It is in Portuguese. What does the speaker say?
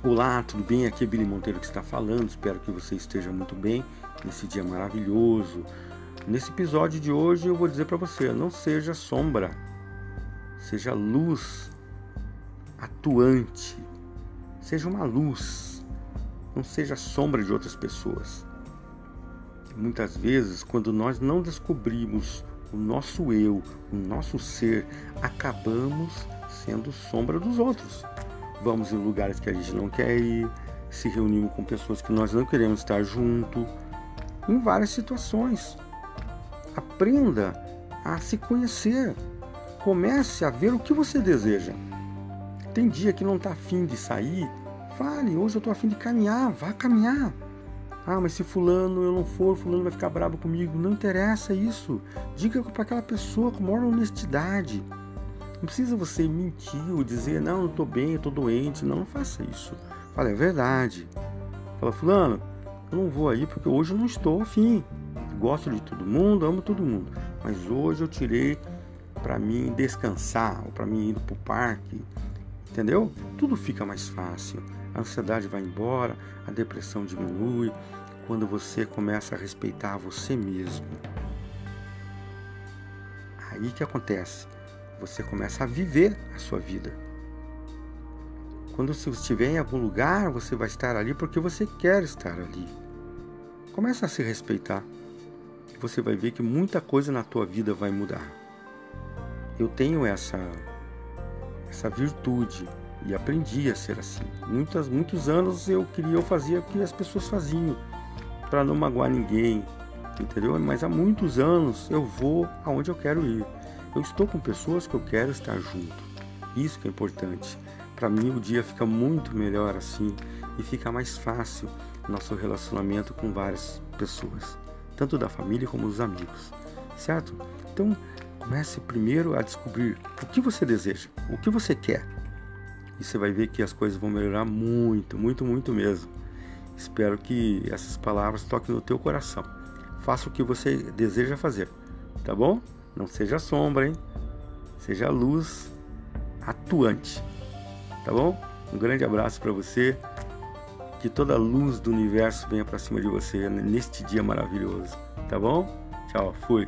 Olá, tudo bem? Aqui é Billy Monteiro que está falando. Espero que você esteja muito bem nesse dia maravilhoso. Nesse episódio de hoje eu vou dizer para você: não seja sombra, seja luz atuante, seja uma luz, não seja sombra de outras pessoas. Muitas vezes, quando nós não descobrimos o nosso eu, o nosso ser, acabamos sendo sombra dos outros vamos em lugares que a gente não quer ir, se reunimos com pessoas que nós não queremos estar junto, em várias situações. Aprenda a se conhecer. Comece a ver o que você deseja. Tem dia que não está afim de sair, fale, hoje eu estou afim de caminhar, vá caminhar. Ah, mas se fulano eu não for, fulano vai ficar bravo comigo. Não interessa isso. Diga para aquela pessoa com maior honestidade. Não precisa você mentir ou dizer, não, eu tô bem, eu tô doente. Não, não faça isso. Fala, é verdade. Fala, fulano, eu não vou aí porque hoje eu não estou afim. Gosto de todo mundo, amo todo mundo. Mas hoje eu tirei para mim descansar, ou para mim ir pro parque. Entendeu? Tudo fica mais fácil. A ansiedade vai embora, a depressão diminui quando você começa a respeitar você mesmo. Aí que acontece? Você começa a viver a sua vida. Quando você estiver em algum lugar, você vai estar ali porque você quer estar ali. Começa a se respeitar. Você vai ver que muita coisa na tua vida vai mudar. Eu tenho essa essa virtude e aprendi a ser assim. Muitos muitos anos eu queria, eu fazia o que as pessoas faziam para não magoar ninguém, entendeu? Mas há muitos anos eu vou aonde eu quero ir. Eu estou com pessoas que eu quero estar junto. Isso que é importante. Para mim o dia fica muito melhor assim e fica mais fácil nosso relacionamento com várias pessoas, tanto da família como dos amigos, certo? Então comece primeiro a descobrir o que você deseja, o que você quer. E você vai ver que as coisas vão melhorar muito, muito, muito mesmo. Espero que essas palavras toquem no teu coração. Faça o que você deseja fazer, tá bom? Não seja sombra, hein? Seja luz atuante. Tá bom? Um grande abraço para você. Que toda a luz do universo venha para cima de você neste dia maravilhoso. Tá bom? Tchau, fui.